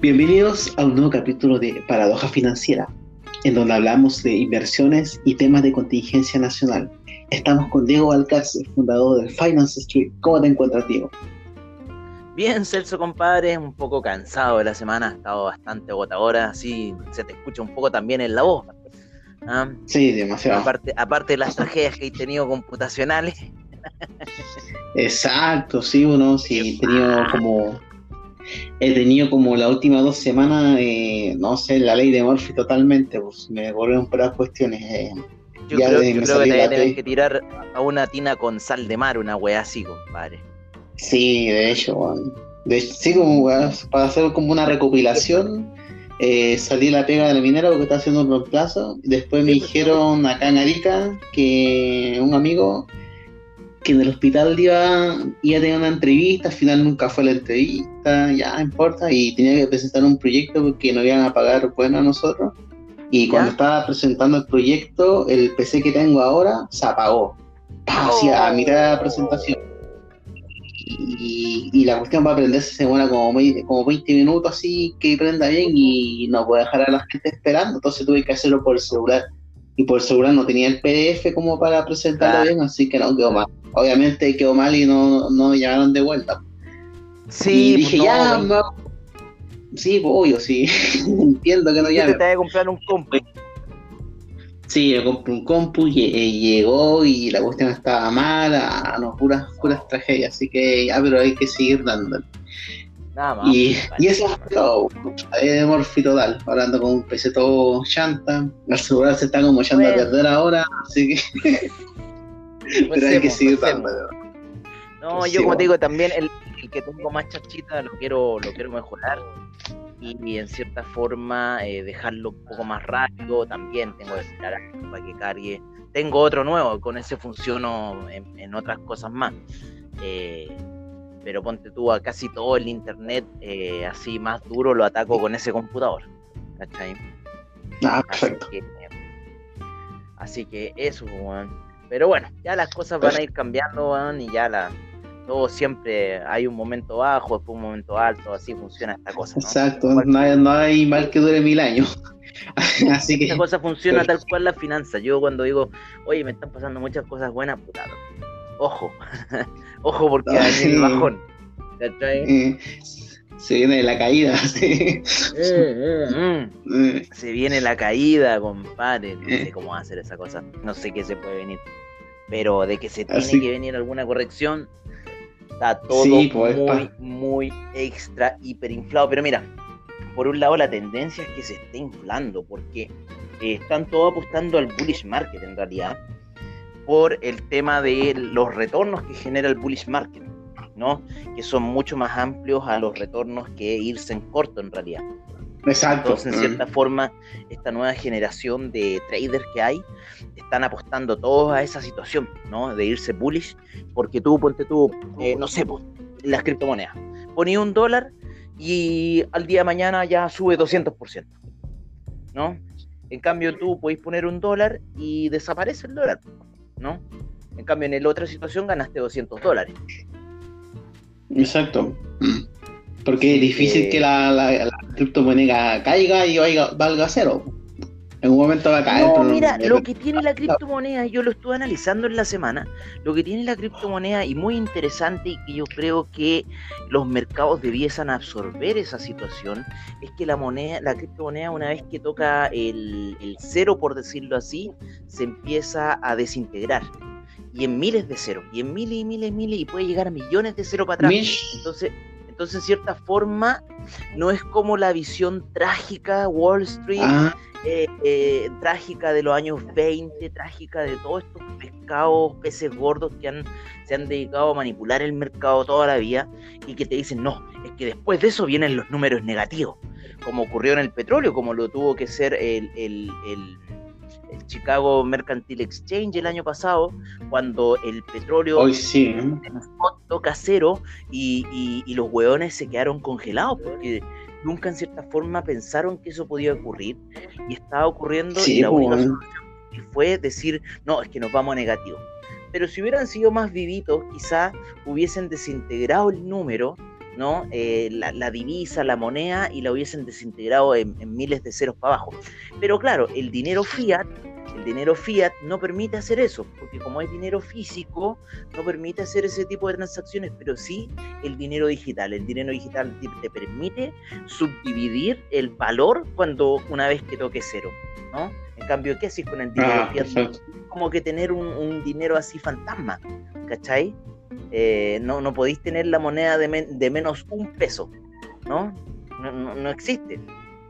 Bienvenidos a un nuevo capítulo de Paradoja Financiera, en donde hablamos de inversiones y temas de contingencia nacional. Estamos con Diego Alcácer, fundador del Finance Street. ¿Cómo te encuentras, Diego? Bien, Celso, compadre, un poco cansado de la semana, ha estado bastante agotadora, así se te escucha un poco también en la voz. ¿ah? Sí, demasiado. Aparte, aparte de las tragedias que he tenido computacionales. Exacto, sí, uno sí, he tenido como he tenido como las últimas dos semanas, eh, no sé, la ley de Murphy totalmente, pues me volvieron por las cuestiones. Eh, yo creo, que te tenés que tirar a una tina con sal de mar, una weá así, compadre. Sí, de hecho, De sí, como para hacer como una recopilación, eh, salí la pega de la minera porque estaba haciendo un reemplazo. Después me pues, dijeron acá en Arica que un amigo que en el hospital iba, iba a tener una entrevista, al final nunca fue la entrevista, ya no importa, y tenía que presentar un proyecto porque no iban a pagar bueno a nosotros. Y cuando estaba presentando el proyecto, el PC que tengo ahora se apagó. Hacia a mitad de la presentación. Y, la cuestión va a prenderse se demora como, como 20 minutos así que prenda bien y no puede dejar a la gente esperando. Entonces tuve que hacerlo por el celular. Y por el celular no tenía el PDF como para presentarlo bien, así que no quedó mal obviamente quedó mal y no, no me llamaron de vuelta. Sí, y dije, ya, sí, obvio, sí, entiendo que no llamen. Te que comprar un compu. Sí, yo compré un compu y, eh, llegó y la cuestión estaba mala, no, puras, puras tragedias, así que ya, pero hay que seguir dándole. Nada más. Y, y eso es todo, de morfi total, hablando con un PC todo chanta, el celular se está como echando a perder ahora, así que... Pero hay que seguir No, yo como te digo, también el, que tengo más chachita lo quiero, lo quiero mejorar y, en cierta forma eh, dejarlo un poco más rápido. También tengo que esperar para que cargue. Tengo otro nuevo, con ese funciono en, otras cosas más. Eh, pero ponte tú a casi todo el internet eh, así más duro lo ataco con ese computador. ¿Cachai? Ah, perfecto. Así que, eso, bueno. Pero bueno, ya las cosas van a ir cambiando, y ya la, todo siempre hay un momento bajo, después un momento alto, así funciona esta cosa. Exacto, no hay, no hay, mal que dure mil años. así que... Esta cosa funciona tal cual la finanza. Yo cuando digo, oye, me están pasando muchas cosas buenas, puta, ojo, ojo porque hay el bajón. Eh, se viene la caída. Sí. Mm, mm. Se viene la caída, compadre. No sé cómo va a hacer esa cosa. No sé qué se puede venir. Pero de que se tiene que venir alguna corrección, está todo pues, muy, muy extra, hiperinflado. Pero mira, por un lado la tendencia es que se esté inflando, porque eh, están todos apostando al bullish market en realidad, por el tema de los retornos que genera el bullish market. ¿no? Que son mucho más amplios a los retornos que irse en corto en realidad. Exacto. Entonces, en cierta forma, esta nueva generación de traders que hay están apostando todos a esa situación, ¿no? De irse bullish, porque tú, ponte tú, eh, no sé, pues, las criptomonedas. Poní un dólar y al día de mañana ya sube 200%, ¿no? En cambio, tú podés poner un dólar y desaparece el dólar, ¿no? En cambio, en la otra situación ganaste 200 dólares. Exacto. Porque es difícil que la, criptomoneda caiga y valga cero. En un momento va a caer. No, mira, lo que tiene la criptomoneda, yo lo estuve analizando en la semana, lo que tiene la criptomoneda y muy interesante y que yo creo que los mercados debiesen absorber esa situación, es que la moneda, la criptomoneda una vez que toca el, el cero, por decirlo así, se empieza a desintegrar y en miles de ceros, y en miles y miles y miles, y puede llegar a millones de ceros para atrás. Entonces, entonces, en cierta forma, no es como la visión trágica, Wall Street, ah. eh, eh, trágica de los años 20, trágica de todos estos pescados, peces gordos que han, se han dedicado a manipular el mercado toda la vida y que te dicen, no, es que después de eso vienen los números negativos, como ocurrió en el petróleo, como lo tuvo que ser el el Chicago Mercantile Exchange el año pasado, cuando el petróleo Hoy sí, toca cero y, los hueones se quedaron congelados porque nunca en cierta forma pensaron que eso podía ocurrir y estaba ocurriendo y la única solución fue decir, no, es que nos vamos a negativo. Pero si hubieran sido más vivitos, quizás hubiesen desintegrado el número ¿no? Eh, la, divisa, la moneda y la hubiesen desintegrado en, miles de ceros para abajo. Pero claro, el dinero fiat, el dinero fiat no permite hacer eso, porque como es dinero físico, no permite hacer ese tipo de transacciones, pero sí el dinero digital. El dinero digital te, permite subdividir el valor cuando una vez que toque cero, ¿no? En cambio, ¿qué haces con el dinero ah, fiat? Como que tener un, un dinero así fantasma, ¿cachai? Eh, no, no podéis tener la moneda de, de menos un peso, ¿no? No, no, existe,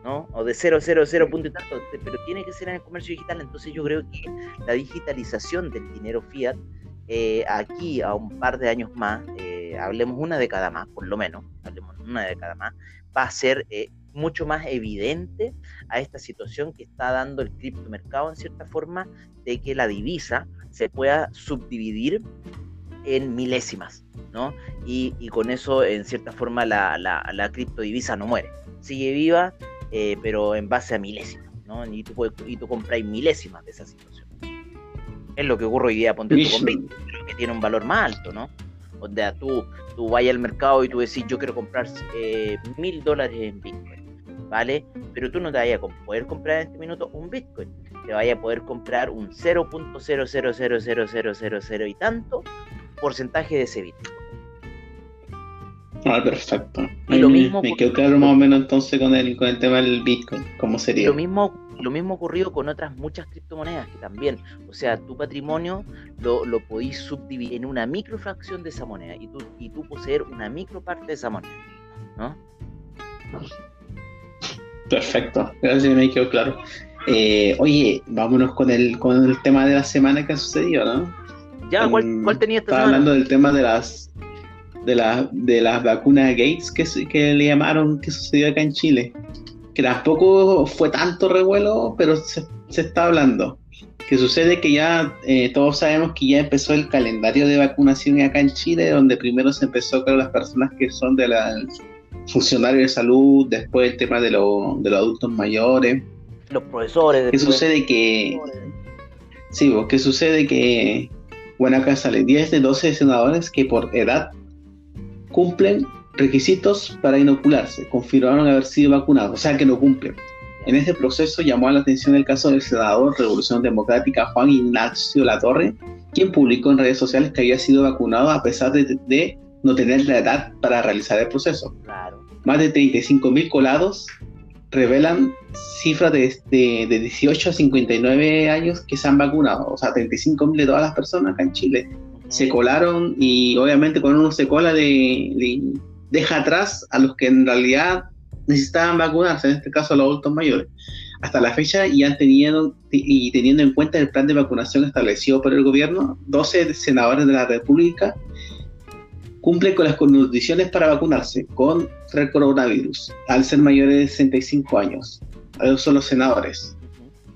¿no? O de 0, 0, 0 punto y tanto, pero tiene que ser en el comercio digital, entonces yo creo que la digitalización del dinero fiat, eh, aquí a un par de años más, eh, hablemos una década más, por lo menos, hablemos una década más, va a ser mucho más evidente a esta situación que está dando el criptomercado en cierta forma de que la divisa se pueda subdividir en milésimas, ¿no? Y, con eso, en cierta forma, la, la, criptodivisa no muere. Sigue viva, eh, pero en base a milésimas, ¿no? Y tú, y tú compras milésimas de esa situación. Es lo que ocurre hoy día, ponte con Bitcoin, que tiene un valor más alto, ¿no? O sea, tú, tú vayas al mercado y tú decís, yo quiero comprar eh, mil dólares en Bitcoin, ¿vale? Pero tú no te vayas a poder comprar en este minuto un Bitcoin, te vayas a poder comprar un 0.0000000 y tanto porcentaje de ese bit. Ah, perfecto. Y lo mismo me, quedó claro más o menos entonces con el, con el tema del Bitcoin, cómo sería. Lo mismo, lo mismo ocurrido con otras muchas criptomonedas que también, o sea, tu patrimonio lo, lo podís subdividir en una microfracción de esa moneda y tú, y tú poseer una microparte de esa moneda, ¿no? Perfecto, gracias, me quedó claro. Eh, oye, vámonos con el, con el tema de la semana que ha sucedido, ¿no? Ya, ¿cuál, cuál tenía esta Estaba hablando del tema de las de, la, de las vacunas Gates que, que le llamaron que sucedió acá en Chile. Que tampoco fue tanto revuelo, pero se, se está hablando. Que sucede que ya eh, todos sabemos que ya empezó el calendario de vacunación acá en Chile, donde primero se empezó con las personas que son de la funcionarios de salud, después el tema de, de los adultos mayores. Los profesores. ¿Qué sucede que... Sí, ¿qué sucede que sale 10 de 12 senadores que por edad cumplen requisitos para inocularse, confirmaron haber sido vacunados, o sea que no cumplen. En este proceso llamó a la atención el caso del senador Revolución Democrática Juan Ignacio Latorre, quien publicó en redes sociales que había sido vacunado a pesar de, no tener la edad para realizar el proceso. Más de 35 mil colados revelan cifras de, de, 18 a 59 años que se han vacunado, o sea, 35 mil de todas las personas acá en Chile se colaron y obviamente cuando uno se cola de, deja atrás a los que en realidad necesitaban vacunarse, en este caso a los adultos mayores. Hasta la fecha y han tenido y teniendo en cuenta el plan de vacunación establecido por el gobierno, 12 senadores de la República cumplen con las condiciones para vacunarse con el coronavirus al ser mayores de 65 años. Esos son los senadores.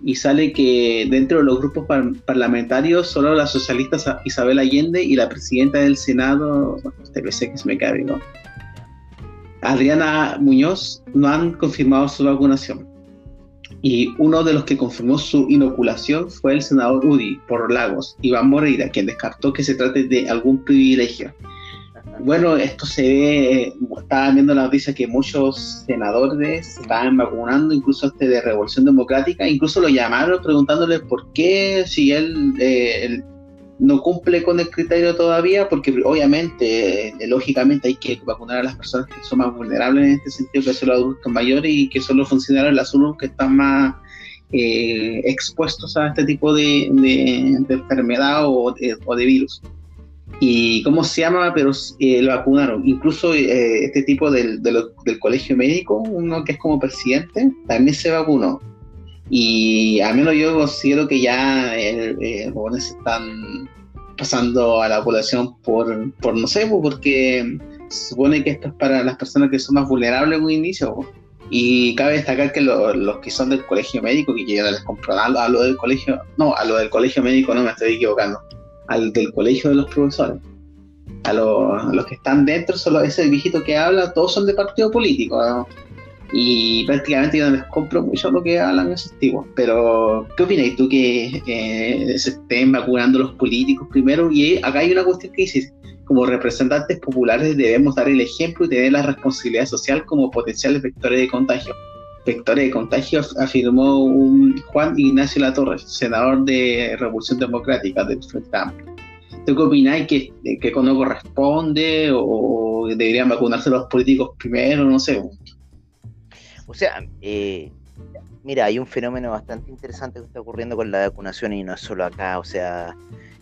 Y sale que dentro de los grupos parlamentarios solo la socialista Isabel Allende y la presidenta del Senado, este que se me cae, ¿no? Adriana Muñoz no han confirmado su vacunación. Y uno de los que confirmó su inoculación fue el senador UDI por Lagos, Iván Moreira, quien descartó que se trate de algún privilegio. Bueno, esto se ve, estaba viendo la noticia que muchos senadores se estaban vacunando, incluso este de Revolución Democrática, incluso lo llamaron preguntándole por qué, si él, eh, no cumple con el criterio todavía, porque obviamente, eh, lógicamente hay que vacunar a las personas que son más vulnerables en este sentido, que son los adultos mayores y que son los funcionarios de la salud que están más eh, expuestos a este tipo de, enfermedad o de virus y cómo se llama, pero eh, lo vacunaron. Incluso eh, este tipo del, del colegio médico, uno que es como presidente, también se vacunó. Y al menos yo considero que ya eh, eh se están pasando a la población por, por no sé, pues, porque se supone que esto es para las personas que son más vulnerables en un inicio. Pues. Y cabe destacar que los que son del colegio médico, que yo les compro a lo del colegio, no, a lo del colegio médico no me estoy equivocando al del colegio de los profesores. A, los que están dentro, solo ese viejito que habla, todos son de partido político. Y prácticamente yo no les compro mucho lo que hablan esos tipos. Pero, ¿qué opinas tú que se estén vacunando los políticos primero? Y acá hay una cuestión que dice, como representantes populares debemos dar el ejemplo y tener la responsabilidad social como potenciales vectores de contagio. Vectores de contagio afirmó un Juan Ignacio Latorre, senador de Revolución Democrática del Frente Amplio. ¿Tú qué opináis que, que no corresponde o deberían vacunarse los políticos primero? No sé. O sea, eh, mira, hay un fenómeno bastante interesante que está ocurriendo con la vacunación y no es solo acá. O sea,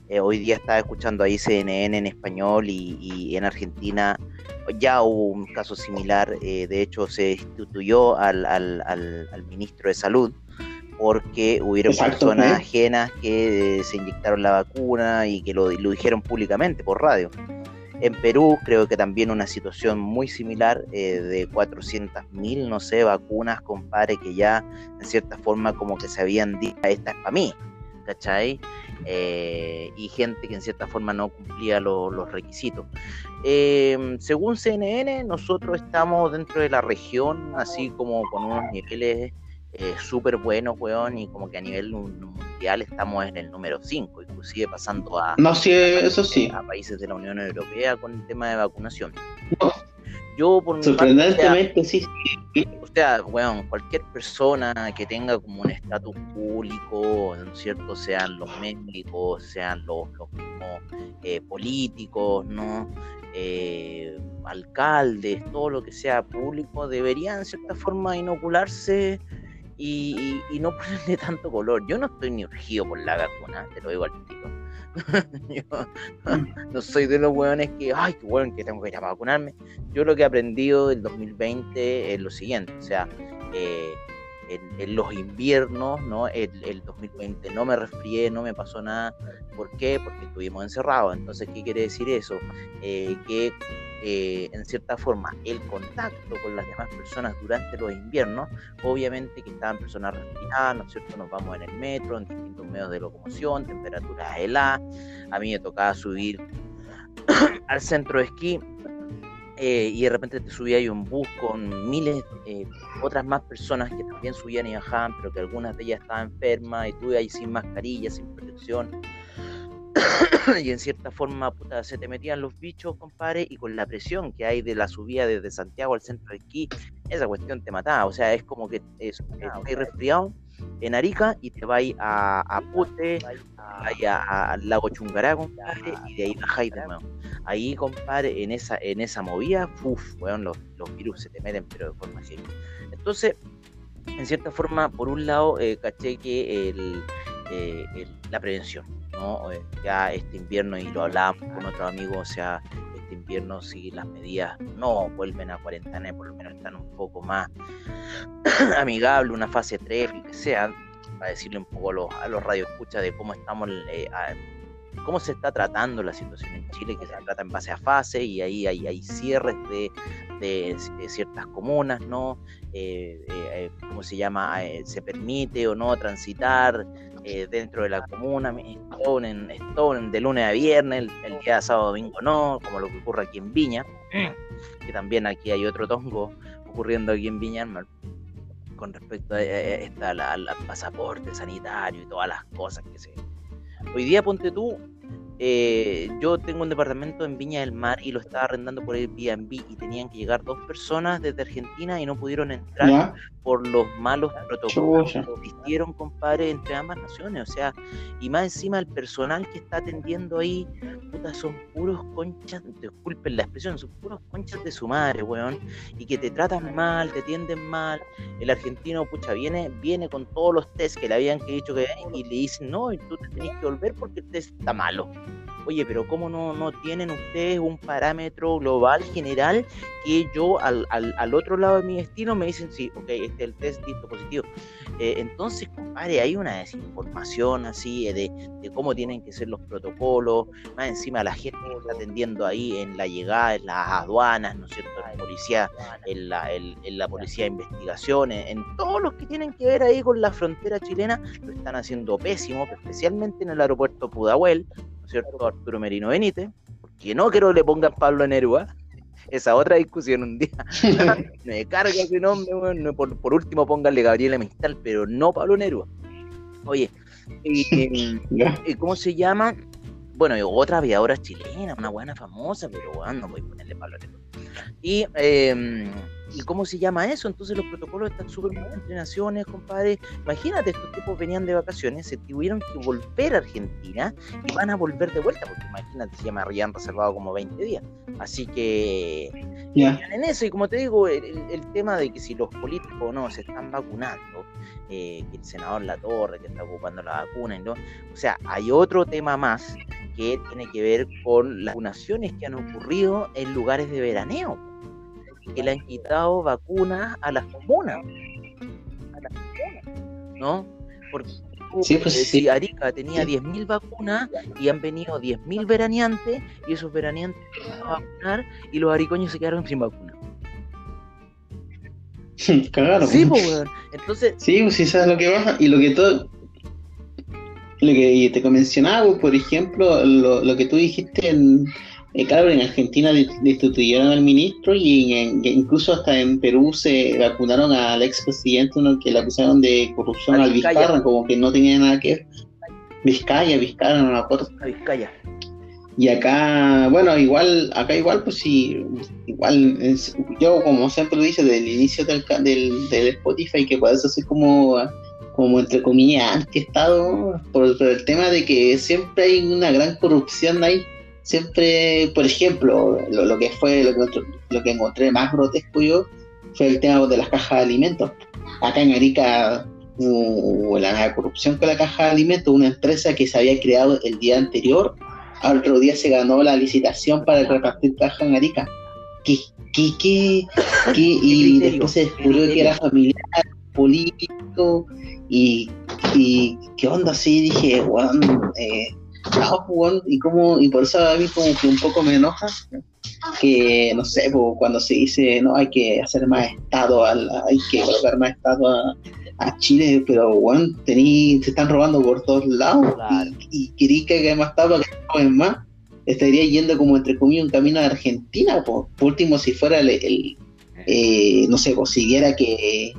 eh, hoy día estaba escuchando ahí CNN en español y, en Argentina ya hubo un caso similar. Eh, de hecho, se instituyó al, al, al, ministro de Salud porque hubieron personas ajenas que se inyectaron la vacuna y que lo, lo dijeron públicamente por radio. En Perú creo que también una situación muy similar eh, de 400.000, no sé, vacunas, compadre, que ya en cierta forma como que se habían dicho, esta es para mí, ¿cachai? Eh, y gente que en cierta forma no cumplía los requisitos. Em, según CNN, nosotros estamos dentro de la región, así como con unos niveles eh, súper buenos, weón, y como que a nivel estamos en el número 5, inclusive pasando a, no, sí, eso sí. a países de la Unión Europea con el tema de vacunación. Yo, por Sorprendentemente, sí, O sea, bueno, cualquier persona que tenga como un estatus público, ¿no es cierto? Sean los médicos, sean los, los mismos eh, políticos, ¿no? Eh, alcaldes, todo lo que sea público, deberían, en cierta forma, inocularse y, no ponerle tanto color. Yo no estoy ni urgido por la vacuna, te lo digo al tiro. Yo no soy de los hueones que, ay, qué bueno que tengo que ir a vacunarme. Yo lo que he aprendido del 2020 es lo siguiente, o sea, eh, en, los inviernos, ¿no? El, el, 2020 no me resfrié, no me pasó nada. ¿Por qué? Porque estuvimos encerrados. Entonces, ¿qué quiere decir eso? Eh, que eh, en cierta forma el contacto con las demás personas durante los inviernos, obviamente que estaban personas resfriadas, ¿no es cierto? Nos vamos en el metro, en distintos medios de locomoción, temperaturas heladas. A mí me tocaba subir al centro de esquí eh, y de repente te subía ahí un bus con miles, eh, otras más personas que también subían y bajaban, pero que algunas de ellas estaban enfermas y tú ahí sin mascarilla, sin protección. y en cierta forma puta, se te metían los bichos, compadre, y con la presión que hay de la subida desde Santiago al centro de esquí, esa cuestión te mataba. O sea, es como que es, estás resfriado en Arica y te vais a, a Pute, al lago Chungará, compadre, y de ahí bajáis de nuevo. Ahí, compadre, en esa, en esa movida, uff, weón, los, los, virus se te meten, pero de forma así. Entonces, en cierta forma, por un lado, eh, caché que el, eh, la prevención, Eh, ya este invierno, y lo hablábamos con otro amigo, o sea, este invierno si las medidas no vuelven a cuarentena, por lo menos están un poco más amigables, una fase 3, que sea, para decirle un poco a los, a los radioescuchas de cómo estamos, eh, cómo se está tratando la situación en Chile, que se trata en base a fase y ahí hay, cierres de, ciertas comunas, ¿no? Eh, eh, ¿Cómo se llama? se permite o no transitar dentro de la comuna, Stone, Stone de lunes a viernes, el, día de sábado domingo no, como lo que ocurre aquí en Viña, que también aquí hay otro tongo ocurriendo aquí en Viña, con respecto a, esta, al pasaporte sanitario y todas las cosas que se... Hoy día, ponte tú, eh, yo tengo un departamento en Viña del Mar y lo estaba arrendando por Airbnb y tenían que llegar dos personas desde Argentina y no pudieron entrar por los malos protocolos que existieron, compadre, entre ambas naciones. O sea, y más encima el personal que está atendiendo ahí, puta, son puros conchas, disculpen la expresión, son puros conchas de su madre, weón, y que te tratan mal, te atienden mal. El argentino, pucha, viene, viene con todos los test que le habían dicho que y le dicen, no, tú te tenés que volver porque el test está malo oye, pero ¿cómo no, no tienen ustedes un parámetro global general que yo al, al, otro lado de mi destino me dicen, sí, ok, este es el test listo positivo? Eh, entonces, compadre, hay una desinformación así de, de, cómo tienen que ser los protocolos, más encima la gente que está atendiendo ahí en la llegada, en las aduanas, ¿no es cierto? La policía, en la, en la policía de investigación, en, todos los que tienen que ver ahí con la frontera chilena, lo están haciendo pésimo, especialmente en el aeropuerto Pudahuel, cierto? Arturo Merino Benítez, porque no quiero que le pongan Pablo Nerua, esa otra discusión un día. me carga ese nombre, por, último pónganle Gabriela Mistral, pero no Pablo Nerua. Oye, y, ¿cómo se llama? Bueno, otra aviadora chilena, una buena famosa, pero bueno, no voy a ponerle valor. Y, eh, ¿Y cómo se llama eso? Entonces los protocolos están súper bien entre naciones, compadre. Imagínate, estos tipos venían de vacaciones, se tuvieron que volver a Argentina y van a volver de vuelta, porque imagínate, se llama han reservado como 20 días. Así que Ya. en eso, y como te digo, el, el tema de que si los políticos o no se están vacunando, eh, que el senador Latorre que está ocupando la vacuna, y ¿no? o sea, hay otro tema más que tiene que ver con las vacunaciones que han ocurrido en lugares de veraneo, que le han quitado vacunas a las comunas, a las comunas, ¿no? Porque Sí, pues, sí. si Arica tenía 10.000 vacunas y han venido 10.000 veraneantes y esos veraneantes se van a vacunar y los aricoños se quedaron sin vacuna. Cagaron. Sí, pues. Entonces, Sí, pues sí, sabes lo que pasa. Y lo que todo. Lo que te mencionaba, pues, por ejemplo, lo, lo que tú dijiste en. eh, claro, en Argentina de- destituyeron al ministro y en- incluso hasta en Perú se vacunaron al expresidente, uno que le acusaron de corrupción al. Vizcarra, como que no tenía nada que ver. Vizcaya, Vizcarra, no me acuerdo. a Vizcaya. Y acá, bueno, igual, acá igual, pues sí, igual, es- yo como siempre lo dice del inicio del, del, del Spotify, que puede ser como, como entre comillas, anti-estado, por, por el tema de que siempre hay una gran corrupción ahí. Siempre, por ejemplo, lo, lo que fue, lo que, encontré- lo que encontré más grotesco yo, fue el tema de las cajas de alimentos. Acá en Arica hubo la la corrupción con la caja de alimentos, una empresa que se había creado el día anterior al otro día se ganó la licitación para repartir caja en Arica. ¿Qué, qué, qué, qué? Y después se descubrió ¿Qué que era familiar, político, y, y qué onda así, dije, weón, eh, no, weón, y como, y por eso a mí como que un poco me enoja que, no sé, pues, cuando se dice, no, hay que hacer más Estado, al- hay que colocar más Estado a, a Chile, pero, weón, tení, se están robando por todos lados, Claro. y, y que haya más Estado que roben más, estaría yendo como, entre comillas, un camino a Argentina, po. por último, si fuera el, el, eh, no sé, consiguiera que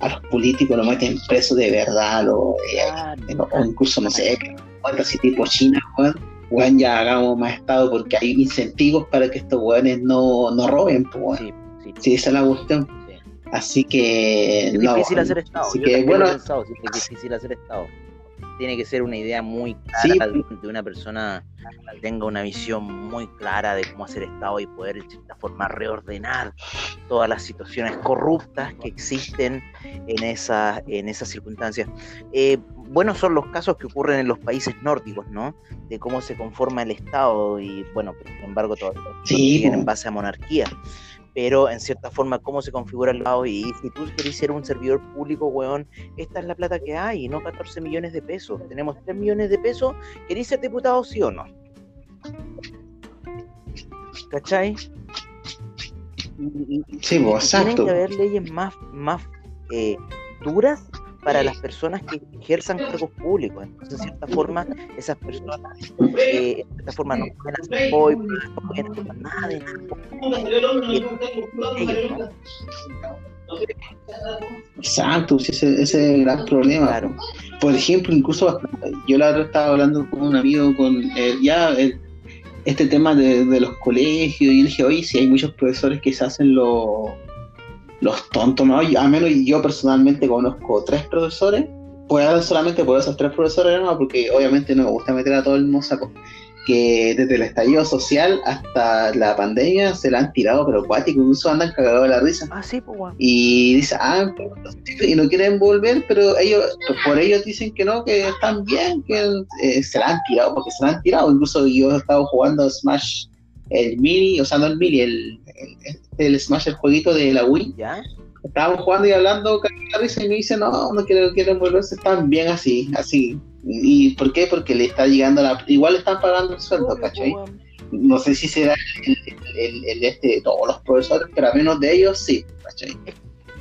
a los políticos lo meten preso de verdad, o, eh, Claro. o incluso, no sé, algo así tipo China, weón, weón, ya hagamos más Estado porque hay incentivos para que estos weones no, no roben, pues. Sí, sí, Sí, esa es la cuestión. sí. Así que, Es no, difícil weón. hacer Estado. Así Yo que, bueno, pensado, sí, es difícil hacer Estado. Tiene que ser una idea muy clara Sí. de, una persona que tenga una visión muy clara de cómo hacer Estado y poder, de cierta forma, reordenar todas las situaciones corruptas que existen en esas en esas circunstancias. Eh, buenos son los casos que ocurren en los países nórdicos, ¿no? De cómo se conforma el Estado y, bueno, sin embargo, todavía Sí, en base a monarquía pero en cierta forma cómo se configura el lado y si tú querés ser un servidor público, weón, esta es la plata que hay, no 14 millones de pesos. Tenemos 3 millones de pesos, ¿querés ser diputado sí o no? ¿Cachai? Y, y- y- Sí, y pues, tienen exacto. que haber leyes más, más eh, duras para las personas que ejerzan cargos públicos. Entonces, de cierta forma, esas personas, eh, de cierta forma, no pueden hacer boy, no pueden hacer nada de nada. Ellos, ¿no? Exacto, sí, ese, ese es el gran problema. Claro. Por ejemplo, incluso yo la otra estaba hablando con un amigo con eh, ya el- este tema de, de los colegios y dije, oye, si hay muchos profesores que se hacen los los tontos, ¿no? Y a menos yo personalmente conozco tres profesores, pues hablar solamente por esos tres profesores, ¿no? Porque obviamente no me gusta meter a todo el mismo saco. Que desde el estallido social hasta la pandemia se la han tirado, pero cuático, incluso andan cagados de la risa Ah, sí, pues, weón. y dice, ah, y no quieren volver, pero ellos, por ellos dicen que no, que están bien, que eh, se la han tirado, porque se la han tirado. Incluso yo he estado jugando Smash, el mini, o sea, no el mini, el, el, el Smash, el jueguito de la Wii. ¿Ya? Estábamos jugando y hablando, y me dice, no, no quieren, quieren volverse, están bien así, así. ¿Y por qué? Porque le está llegando la. Igual le están pagando el sueldo, ¿cachai? pues, no sé si será el, el- el- este de todos los profesores, pero a menos de ellos sí, ¿cachai?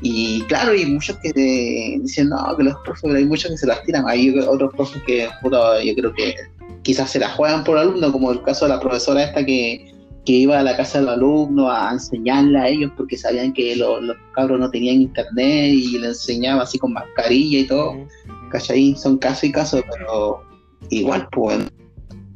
Y claro, hay muchos que te dicen, no, que los profes, pero hay muchos que se las tiran. Hay otros profes que, puta, yo creo que quizás se la juegan por alumno, como el caso de la profesora esta que, que iba a la casa del alumno a enseñarle a ellos porque sabían que lo- los cabros no tenían internet y le enseñaba así con mascarilla y todo. ¿cachai? Son casos y casos, pero igual, pues,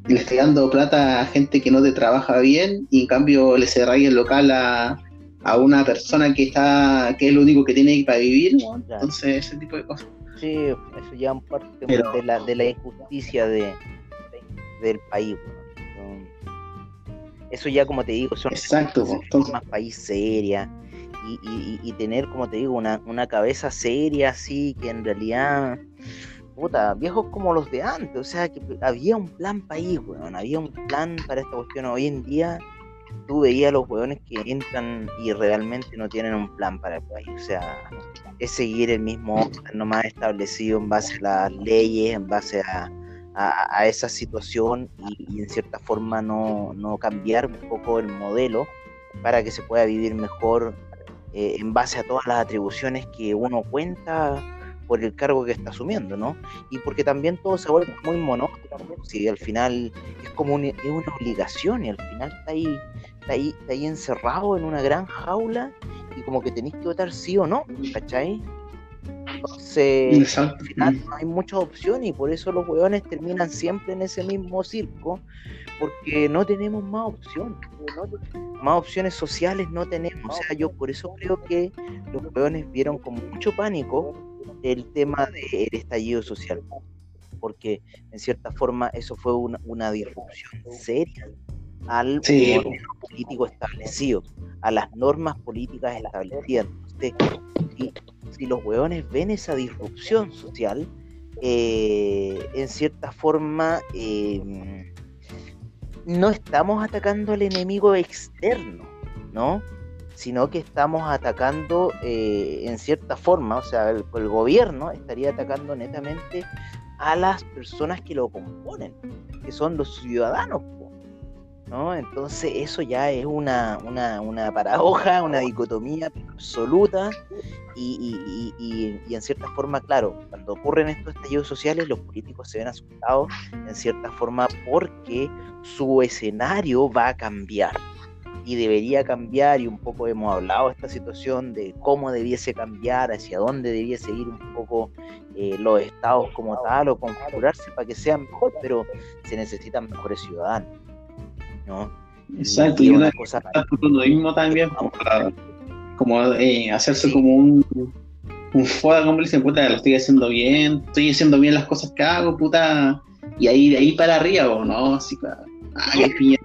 le estoy dando plata a gente que no te trabaja bien y en cambio le cerráis el local a, a una persona que está que es lo único que tiene para vivir, entonces ese tipo de cosas. Sí, eso ya es parte de, la, de la injusticia de, del país. Eso ya, como te digo, son Exacto, más país seria y, y, tener, como te digo, una, una cabeza seria así que en realidad puta, viejos como los de antes, o sea, que había un plan país, weón, había un plan para esta cuestión. Hoy en día tú veías a los weones que entran y realmente no tienen un plan para el país, o sea, es seguir el mismo nomás establecido en base a las leyes, en base a, a, esa situación y, en cierta forma no, no, cambiar un poco el modelo para que se pueda vivir mejor eh, en base a todas las atribuciones que uno cuenta por el cargo que está asumiendo, ¿no? Y porque también todo se vuelve muy monótono, si al final es como una, es una obligación y al final está ahí, está ahí, está ahí encerrado en una gran jaula y como que tenéis que votar sí o no, ¿cachai? Entonces, al final no hay muchas opciones y por eso los hueones terminan siempre en ese mismo circo, porque no tenemos más opciones. Más opciones sociales no tenemos. O sea, yo por eso creo que los hueones vieron con mucho pánico el tema del estallido social, porque en cierta forma eso fue una, disrupción seria al político establecido, a las normas políticas establecidas. Si, si, los hueones ven esa disrupción social, eh, en cierta forma em, no estamos atacando al enemigo externo, ¿no? sino que estamos atacando eh, en cierta forma, o sea, el, gobierno estaría atacando netamente a las personas que lo componen, que son los ciudadanos. ¿no? Entonces eso ya es una, una, paradoja, una dicotomía absoluta y, y, en cierta forma, claro, cuando ocurren estos estallidos sociales, los políticos se ven asustados en cierta forma porque su escenario va a cambiar y debería cambiar y un poco hemos hablado de esta situación de cómo debiese cambiar, hacia dónde debiese ir un poco eh, los estados como tal o configurarse para que sean mejor, pero se necesitan mejores ciudadanos. ¿no? Exacto, y, una cosa mismo también, como, eh, hacerse como un, un foda, como dicen, puta, lo estoy haciendo bien, estoy haciendo bien las cosas que hago, puta, y ahí de ahí para arriba, ¿o no? Así, ay, piña,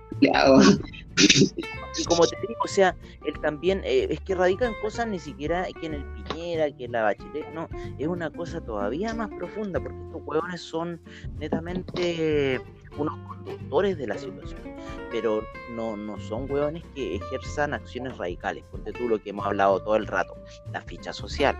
y como te digo, o sea, él también, eh, es que radican cosas ni siquiera que en el Piñera, que en la Bachelet, no, es una cosa todavía más profunda, porque estos huevones son netamente unos conductores de la situación, pero no, no son huevones que ejerzan acciones radicales, porque tú lo que hemos hablado todo el rato, la ficha social.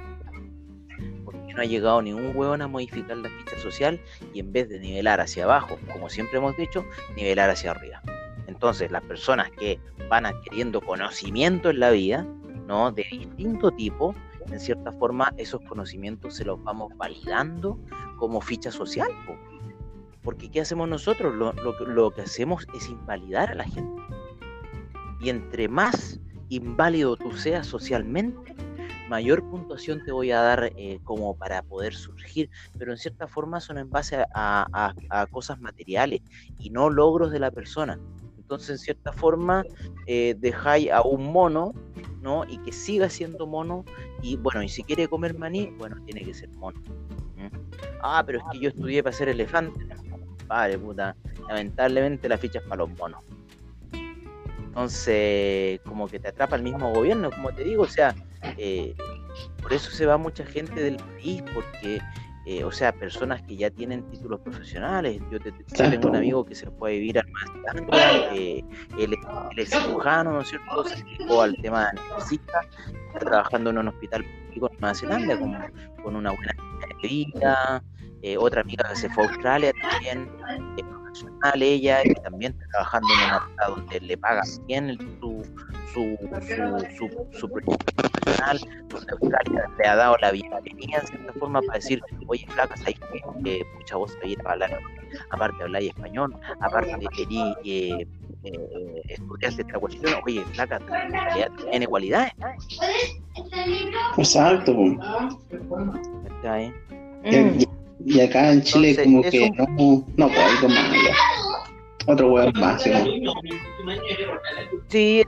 Porque no ha llegado ningún huevón a modificar la ficha social y en vez de nivelar hacia abajo, como siempre hemos dicho, nivelar hacia arriba. Entonces, las personas que van adquiriendo conocimiento en la vida, ¿no? De distinto tipo, en cierta forma, esos conocimientos se los vamos validando como ficha social. Porque ¿qué hacemos nosotros? Lo, lo, que hacemos es invalidar a la gente. Y entre más inválido tú seas socialmente, mayor puntuación te voy a dar eh, como para poder surgir, pero en cierta forma son en base a, a, cosas materiales y no logros de la persona. Entonces, en cierta forma, eh, dejáis a un mono, ¿no? Y que siga siendo mono. Y bueno, y si quiere comer maní, bueno, tiene que ser mono. Ah, pero es que yo estudié para ser elefante. Padre, puta. Lamentablemente la ficha es para los monos. Entonces, como que te atrapa el mismo gobierno, como te digo, o sea, eh, por eso se va mucha gente del país, porque eh, o sea, personas que ya tienen títulos profesionales. Yo, tengo un amigo que se fue a vivir al Master, eh, él, es cirujano, ¿no es cierto? Se dedicó al tema de anestesista, está trabajando en un hospital público en Nueva Zelanda con, con una buena vida. Eh, otra amiga que se fue a Australia también, es profesional ella, que también está trabajando en una hospital donde le pagan bien su, su, su, su, su profesional, donde Australia le ha dado la bienvenida en cierta forma para decir, oye, flaca, ahí que mucha voz ahí para hablar, aparte hablar español, aparte de querer eh, eh, estudiar esta cuestión, oye, flaca, tiene cualidades. Exacto. ¿Está y, y, acá en Chile como que no, no, pues algo más allá. Otro weón más, ¿sí? Sí,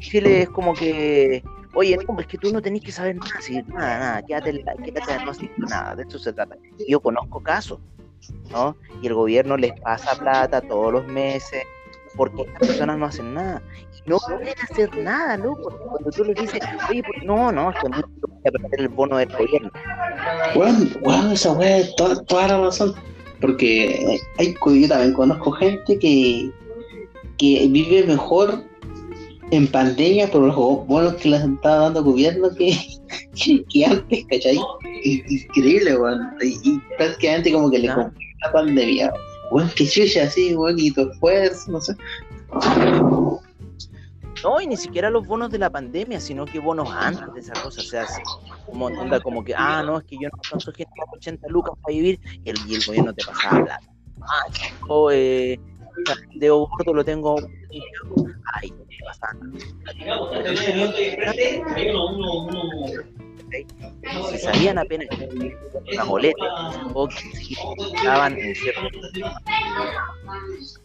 Chile es como que, oye, no, es que tú no tenés que saber nada, si, nada, nada, quédate, quédate no hacer nada, de eso se trata. Yo conozco casos, ¿no? Y el gobierno les pasa plata todos los meses porque estas personas no hacen nada. Y no pueden hacer nada, loco. Cuando tú les dices, oye, pues, no, no, es que no voy a perder el bono del gobierno. Bueno, bueno, esa weá es toda, toda la razón. Porque hay, yo también conozco gente que, que vive mejor en pandemia por los bonos que les estaba dando el gobierno que, que, antes, ¿cachai? Increíble, weón. Y, prácticamente como que le compró la pandemia. Weón, que chucha así, weón, y tu esfuerzo, no sé. No, y ni siquiera los bonos de la pandemia, sino que bonos antes de esa cosa. O sea, como, onda, como que, ah, no, es que yo no alcanzo gente 80 lucas para vivir y el, y el gobierno te pasaba plata. Ah, o eh, de gordo lo tengo. Ay, te pasa. Si sabían apenas una boleta o que estaban en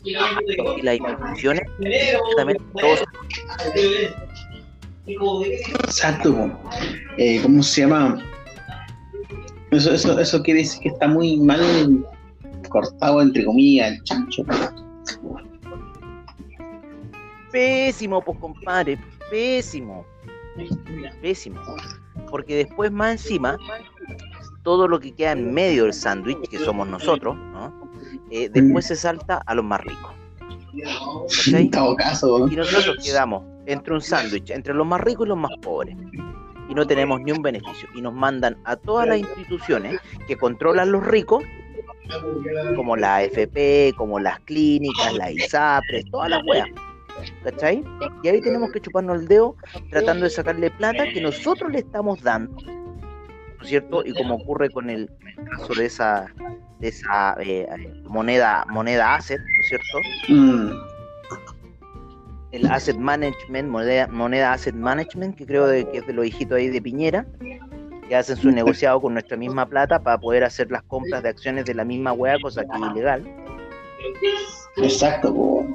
y las instituciones también todos Exacto, eh, ¿cómo se llama? Eso, eso, eso quiere decir que está muy mal cortado entre comillas el chancho. Pésimo, pues compadre, pésimo. Pésimo. Porque después más encima, todo lo que queda en medio del sándwich, que somos nosotros, ¿no? Eh, después se salta a los más ricos. En todo caso, Y nosotros quedamos entre un sándwich, entre los más ricos y los más pobres. Y no tenemos ni un beneficio. Y nos mandan a todas las instituciones que controlan los ricos, como la AFP, como las clínicas, las ISAPRES, todas las weas. ¿Cachai? Y ahí tenemos que chuparnos el dedo tratando de sacarle plata que nosotros le estamos dando. ¿No es cierto? Y como ocurre con el, caso de esa, de esa eh, moneda, moneda asset, ¿no es cierto? Mm. El asset management, moneda, moneda asset management, que creo de, que es de los hijitos ahí de Piñera, que hacen su negociado con nuestra misma plata para poder hacer las compras de acciones de la misma wea, cosa que es ilegal. Exacto,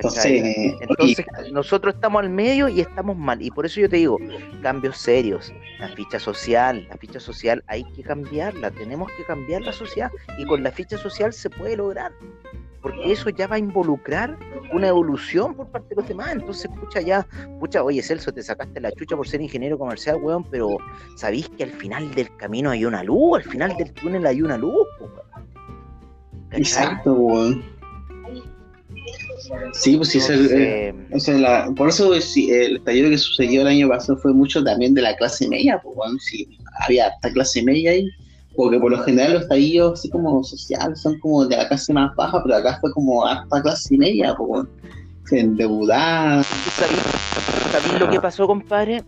entonces, nosotros estamos al medio y estamos mal. Y por eso yo te digo, cambios serios. La ficha social, la ficha social hay que cambiarla. Tenemos que cambiar la sociedad. Y con la ficha social se puede lograr. Porque eso ya va a involucrar una evolución por parte de los demás. Entonces, pucha, ya, pucha, oye Celso, te sacaste la chucha por ser ingeniero comercial, weón, pero sabéis que al final del camino hay una luz, al final del túnel hay una luz, Exacto, weón. Sí, pues sí, eh, por eso el estallido que sucedió el año pasado fue mucho también de la clase media, pues bueno, sí, había esta clase media ahí, porque por lo general los estallidos así como sociales son como de la clase más baja, pero acá fue como hasta clase media, pues bueno, endeudada. ¿Sabes lo que pasó, compadre?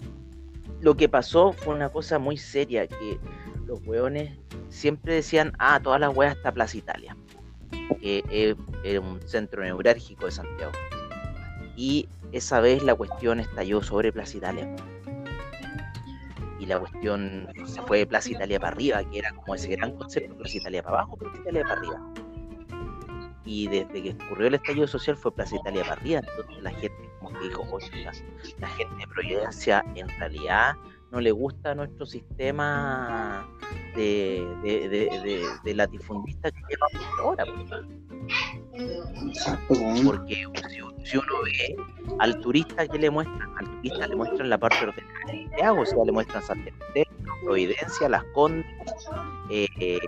Lo que pasó fue una cosa muy seria, que los hueones siempre decían, ah, todas las hueas está Plaza Italia que es, un centro neurálgico de Santiago. Y esa vez la cuestión estalló sobre Plaza Italia. Y la cuestión se fue de Plaza Italia para arriba, que era como ese gran concepto, Plaza Italia para abajo, Plaza Italia para arriba. Y desde que ocurrió el estallido social fue Plaza Italia para arriba. Entonces la gente como que dijo, oye, la gente de Providencia en realidad no le gusta nuestro sistema de, de, de, de latifundista que llevamos ahora. Porque si, uno ve al turista que le muestran, al turista le muestran la parte de Santiago, o sea, le muestran Santiago, Providencia, Las Condes, eh,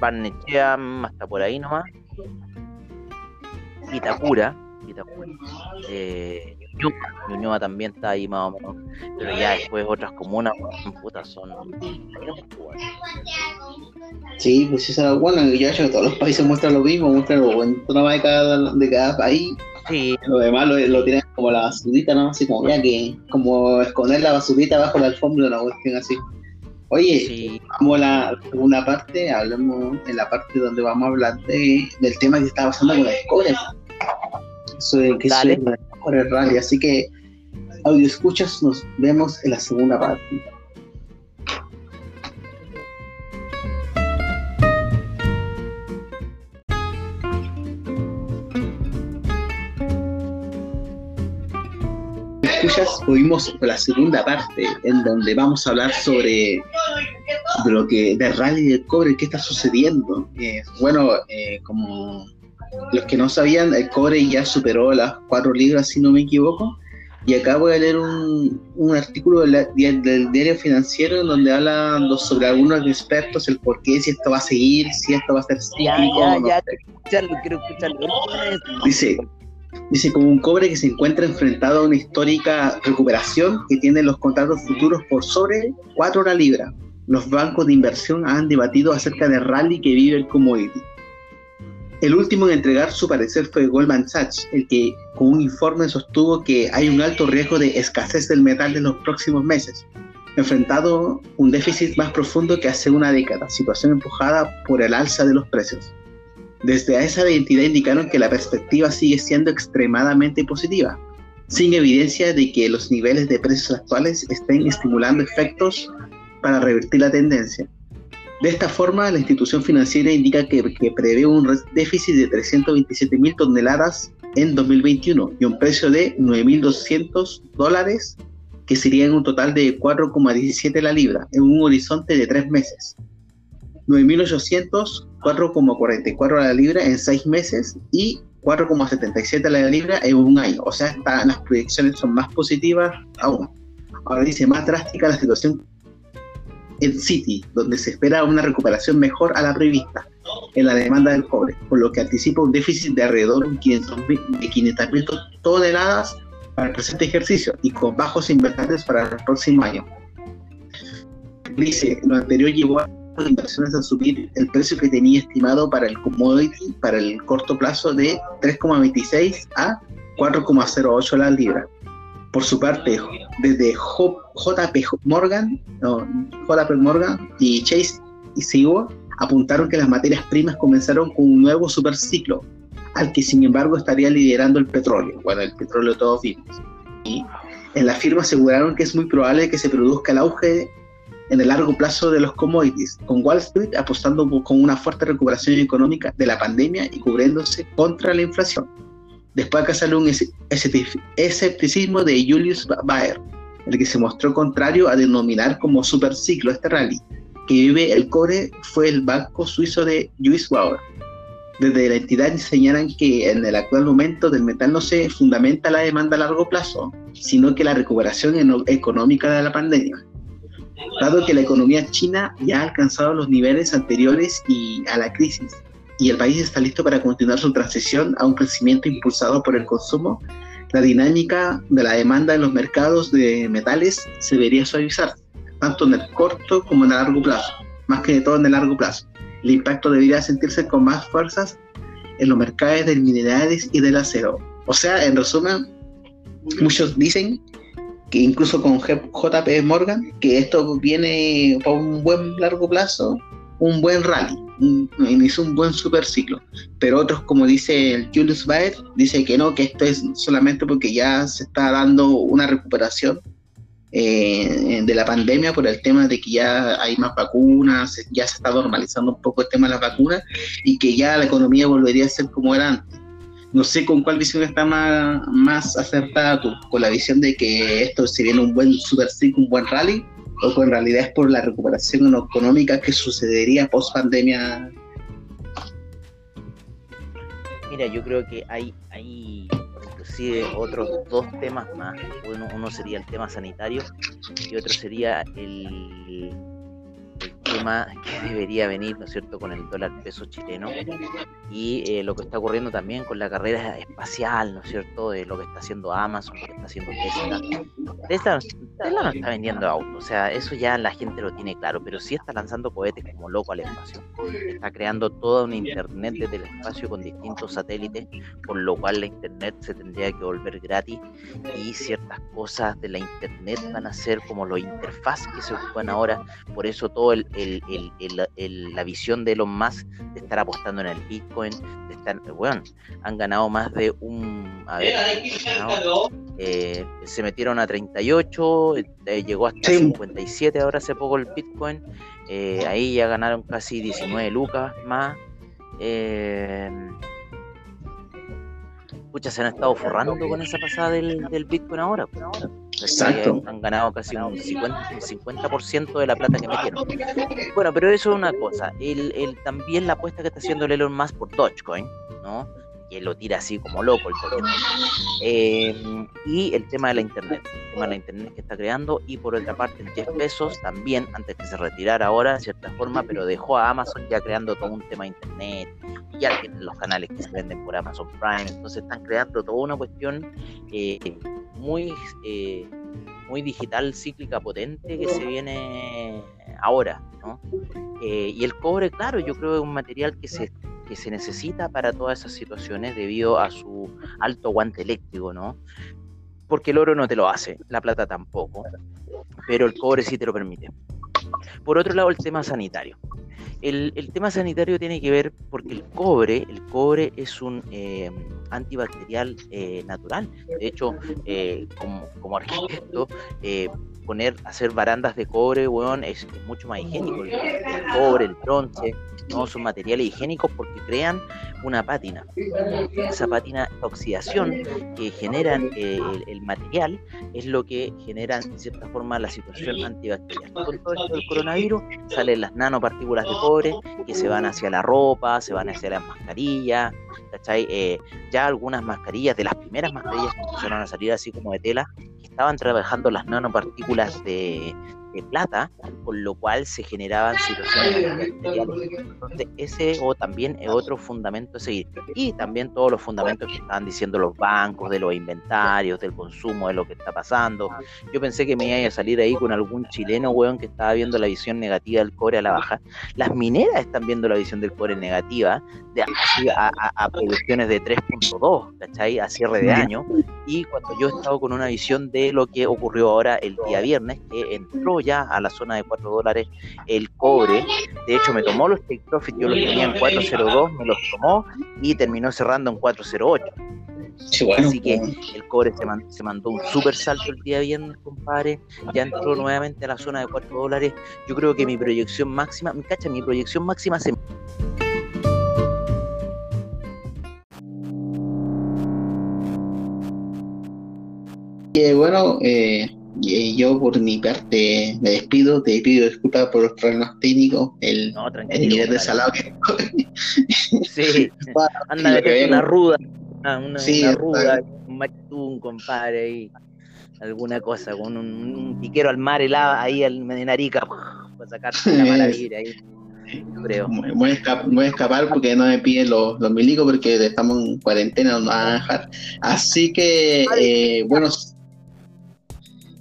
hasta por ahí nomás, Itacura, Itacura eh, Ñuñoa, también está ahí más o menos, pero ya después otras comunas, putas son. Sí, pues eso, bueno, ya que todos los países muestran lo mismo, muestran lo bueno de cada, de cada país. Sí. Lo demás lo, lo tienen como la basurita, ¿no? Así como ya que, como esconder la basurita bajo la alfombra, una cuestión así. Oye, vamos a la segunda parte, hablemos en la parte donde vamos a hablar de, del tema que está pasando con el core soy, que Dale. soy por el rally. Así que, audio escuchas, nos vemos en la segunda parte. Escuchas, oímos la segunda parte en donde vamos a hablar sobre de lo que del rally del cobre, qué está sucediendo. Eh, bueno, eh, como los que no sabían, el cobre ya superó las cuatro libras, si no me equivoco. Y acá voy a leer un, un artículo del, del, diario financiero donde hablan sobre algunos expertos, el por qué, si esto va a seguir, si esto va a ser cíclico. Ya, ya, no quiero escucharlo. Dice, Dice, como un cobre que se encuentra enfrentado a una histórica recuperación que tiene los contratos futuros por sobre 4 la libra. Los bancos de inversión han debatido acerca del rally que vive el commodity. El último en entregar su parecer fue Goldman Sachs, el que con un informe sostuvo que hay un alto riesgo de escasez del metal en los próximos meses, enfrentado un déficit más profundo que hace una década, situación empujada por el alza de los precios. Desde esa identidad indicaron que la perspectiva sigue siendo extremadamente positiva, sin evidencia de que los niveles de precios actuales estén estimulando efectos para revertir la tendencia. De esta forma, la institución financiera indica que, prevé un déficit de 327 mil toneladas en 2021 y un precio de 9.200 dólares, que sería un total de 4,17 la libra, en un horizonte de tres meses. 9.800, 4,44 a la libra en seis meses y 4,77 a la libra en un año. O sea, las proyecciones son más positivas aún. Ahora dice, más drástica la situación en City, donde se espera una recuperación mejor a la prevista en la demanda del cobre, por lo que anticipa un déficit de alrededor de 500.000 toneladas para el presente ejercicio y con bajos inventarios para el próximo año. Dice, lo anterior llevó a las inversiones a subir el precio que tenía estimado para el commodity para el corto plazo de 3,26 a 4,08 la libra. Por su parte, desde JP Morgan, JP Morgan y Chase y Sigo apuntaron que las materias primas comenzaron con un nuevo superciclo, al que sin embargo estaría liderando el petróleo. Bueno, el petróleo todos vimos. Y en la firma aseguraron que es muy probable que se produzca el auge en el largo plazo de los commodities, con Wall Street apostando con una fuerte recuperación económica de la pandemia y cubriéndose contra la inflación. Después acá sale un escepticismo de Julius Baer, el que se mostró contrario a denominar como superciclo este rally, que vive el cobre fue el banco suizo de Julius Bauer. Desde la entidad señalan que en el actual momento del metal no se fundamenta la demanda a largo plazo, sino que la recuperación económica de la pandemia dado que la economía china ya ha alcanzado los niveles anteriores y a la crisis y el país está listo para continuar su transición a un crecimiento impulsado por el consumo, la dinámica de la demanda en los mercados de metales se debería suavizar, tanto en el corto como en el largo plazo, más que de todo en el largo plazo. El impacto debería sentirse con más fuerzas en los mercados de minerales y del acero. O sea, en resumen, muchos dicen que incluso con JP Morgan, que esto viene para un buen largo plazo, un buen rally, inició un buen super ciclo. Pero otros, como dice el Julius Baer, dice que no, que esto es solamente porque ya se está dando una recuperación eh, de la pandemia por el tema de que ya hay más vacunas, ya se está normalizando un poco el tema de las vacunas y que ya la economía volvería a ser como era antes. No sé con cuál visión está más, más acertada con la visión de que esto se viene un buen super ciclo, un buen rally, o en realidad es por la recuperación económica que sucedería post pandemia. Mira, yo creo que hay, hay inclusive otros dos temas más. Uno, uno sería el tema sanitario y otro sería el tema que debería venir, ¿no es cierto?, con el dólar peso chileno y eh, lo que está ocurriendo también con la carrera espacial, ¿no es cierto?, de lo que está haciendo Amazon, lo que está haciendo Tesla. Tesla, Tesla no está vendiendo autos, o sea, eso ya la gente lo tiene claro, pero sí está lanzando cohetes como loco al espacio. Está creando toda una internet desde el espacio con distintos satélites, por lo cual la internet se tendría que volver gratis y ciertas cosas de la internet van a ser como los interfaz que se ocupan ahora, por eso todo el la visión de Elon Musk de estar apostando en el Bitcoin, de estar, bueno, han ganado más de un, a ver, eh, se metieron a 38, eh, llegó hasta 57 ahora hace poco el Bitcoin, eh, ahí ya ganaron casi 19 lucas más. pucha, se han estado forrando con esa pasada del, del Bitcoin ahora. Exacto. Han ganado casi un 50%, 50 de la plata que metieron. Bueno, pero eso es una cosa. El, el, también la apuesta que está haciendo el Elon Musk por Dogecoin, ¿no? Que lo tira así como loco el token. Eh, y el tema de la internet, el tema de la internet que está creando, y por otra parte el Jeff Bezos también, antes que se retirara ahora de cierta forma, pero dejó a Amazon ya creando todo un tema de internet, ya tienen los canales que se venden por Amazon Prime, entonces están creando toda una cuestión eh, muy, eh, muy digital, cíclica, potente que se viene ahora, ¿no? y el cobre, claro, yo creo que es un material que se que se necesita para todas esas situaciones debido a su alto guante eléctrico, ¿no? Porque el oro no te lo hace, la plata tampoco, pero el cobre sí te lo permite. Por otro lado, el tema sanitario. El, tema sanitario tiene que ver porque el cobre, el cobre es un eh, antibacterial eh, natural. De hecho, eh, como, como, arquitecto, poner, hacer barandas de cobre, weón, es, mucho más higiénico. El, cobre, el bronce, no son materiales higiénicos porque crean una pátina. Esa pátina, oxidación que generan eh, el, material, es lo que genera en cierta forma la situación antibacterial. Con todo esto del coronavirus salen las nanopartículas de cobre que se van hacia la ropa, se van hacia las mascarillas, ¿cachai? Eh, ya algunas mascarillas, de las primeras mascarillas que empezaron a salir así como de tela, estaban trabajando las nanopartículas de, de plata, con lo cual se generaban situaciones Entonces, ese o también es otro fundamento a seguir. Y también todos los fundamentos que estaban diciendo los bancos, de los inventarios, del consumo, de lo que está pasando. Yo pensé que me iba a salir ahí con algún chileno, weón, que estaba viendo la visión negativa del cobre a la baja. Las mineras están viendo la visión del cobre negativa de, a, a, producciones de 3.2, ¿cachai? A cierre de año. Y cuando yo he estado con una visión de lo que ocurrió ahora el día viernes, que entró ya a la zona de 4 dólares el cobre. De hecho, me tomó los take profit, yo los tenía en 402, me los tomó y terminó cerrando en 408. Así que el cobre se, mandó un super salto el día viernes, compadre. Ya entró nuevamente a la zona de 4 dólares. Yo creo que mi proyección máxima, me cacha, mi proyección máxima se. Eh, bueno, eh, y yo por mi parte me despido, te pido disculpas por los problemas técnicos, el, el nivel de salado que Sí, anda de una ruda, una, sí, una ruda, un compadre, ahí, alguna cosa, con un, piquero al mar helado ahí al Medenarica, para sacarse la maravilla ahí. Creo. Voy, a escapar, porque no me piden los, los milicos porque estamos en cuarentena, no nos van a dejar. Así que, eh, bueno,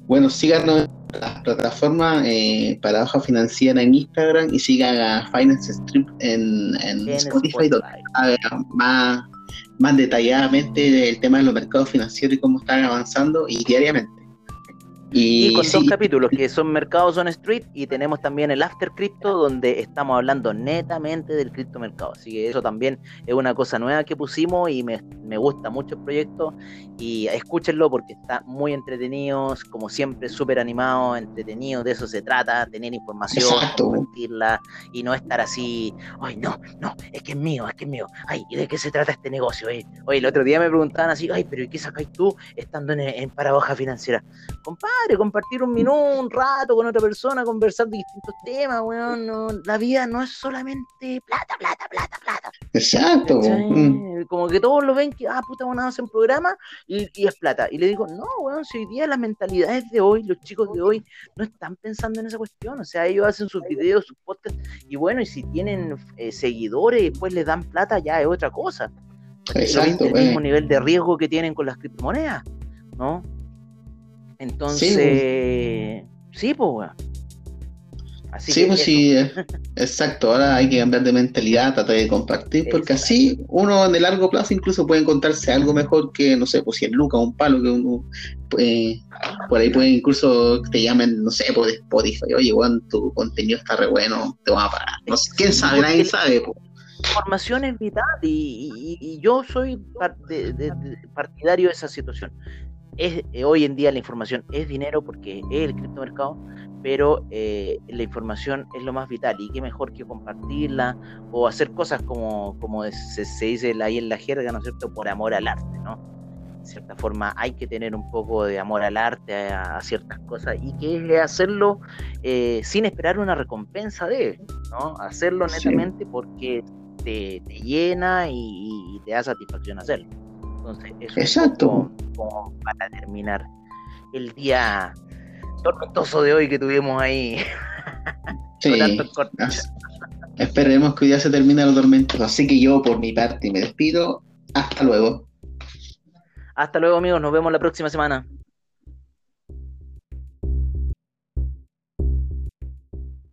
bueno, síganos en la plataforma eh, para hoja financiera en Instagram y sigan a Finance Strip en, Spotify, donde más, más detalladamente el tema de los mercados financieros y cómo están avanzando y diariamente. Y, con dos capítulos que son Mercados on Street y tenemos también el After Crypto donde estamos hablando netamente del criptomercado. Así que eso también es una cosa nueva que pusimos y me, me gusta mucho el proyecto y escúchenlo porque está muy entretenido, como siempre súper animado, entretenido, de eso se trata, tener información, compartirla y no estar así, ay no, no, es que es mío, es que es mío, ay, ¿y de qué se trata este negocio? Oye, el otro día me preguntaban así, ay, pero ¿y qué sacáis tú estando en, en Parabaja Financiera? Compadre, compartir un minuto, un rato con otra persona, conversar de distintos temas, weón. la vida no es solamente plata, plata, plata, plata. Exacto. Mm. Como que todos lo ven que, ah, puta, bueno, hacen programa y, y, es plata. Y le digo, no, weón, si hoy día las mentalidades de hoy, los chicos de hoy, no están pensando en esa cuestión. O sea, ellos hacen sus videos, sus podcasts, y bueno, y si tienen eh, seguidores y después les dan plata, ya es otra cosa. Exacto, el mismo nivel de riesgo que tienen con las criptomonedas, ¿no? Entonces, sí, pues, weón. sí, pues sí, eh, exacto. Ahora hay que cambiar de mentalidad, tratar de compartir, porque así uno en el largo plazo incluso puede encontrarse algo mejor que, no sé, pues si es Luca, un palo que uno, eh, por ahí puede incluso te llamen, no sé, por pues, Spotify, oye, weón, tu contenido está re bueno, te van a pagar. No sé, quién sabe, nadie sabe, pues. Información es vital y, yo soy partidario de esa situación es, eh, hoy en día la información es dinero porque es el criptomercado, pero eh, la información es lo más vital y qué mejor que compartirla o hacer cosas como, como se, dice ahí en la jerga, ¿no es cierto?, por amor al arte, ¿no? De cierta forma hay que tener un poco de amor al arte, a, ciertas cosas y que es hacerlo eh, sin esperar una recompensa de, ¿no? Hacerlo netamente porque te, llena y, te da satisfacción hacerlo. Entonces, eso Exacto. como para terminar el día tormentoso de hoy que tuvimos ahí. Sí. Esperemos que hoy día se termine los tormentos. Así que yo, por mi parte, me despido. Hasta luego. Hasta luego, amigos. Nos vemos la próxima semana.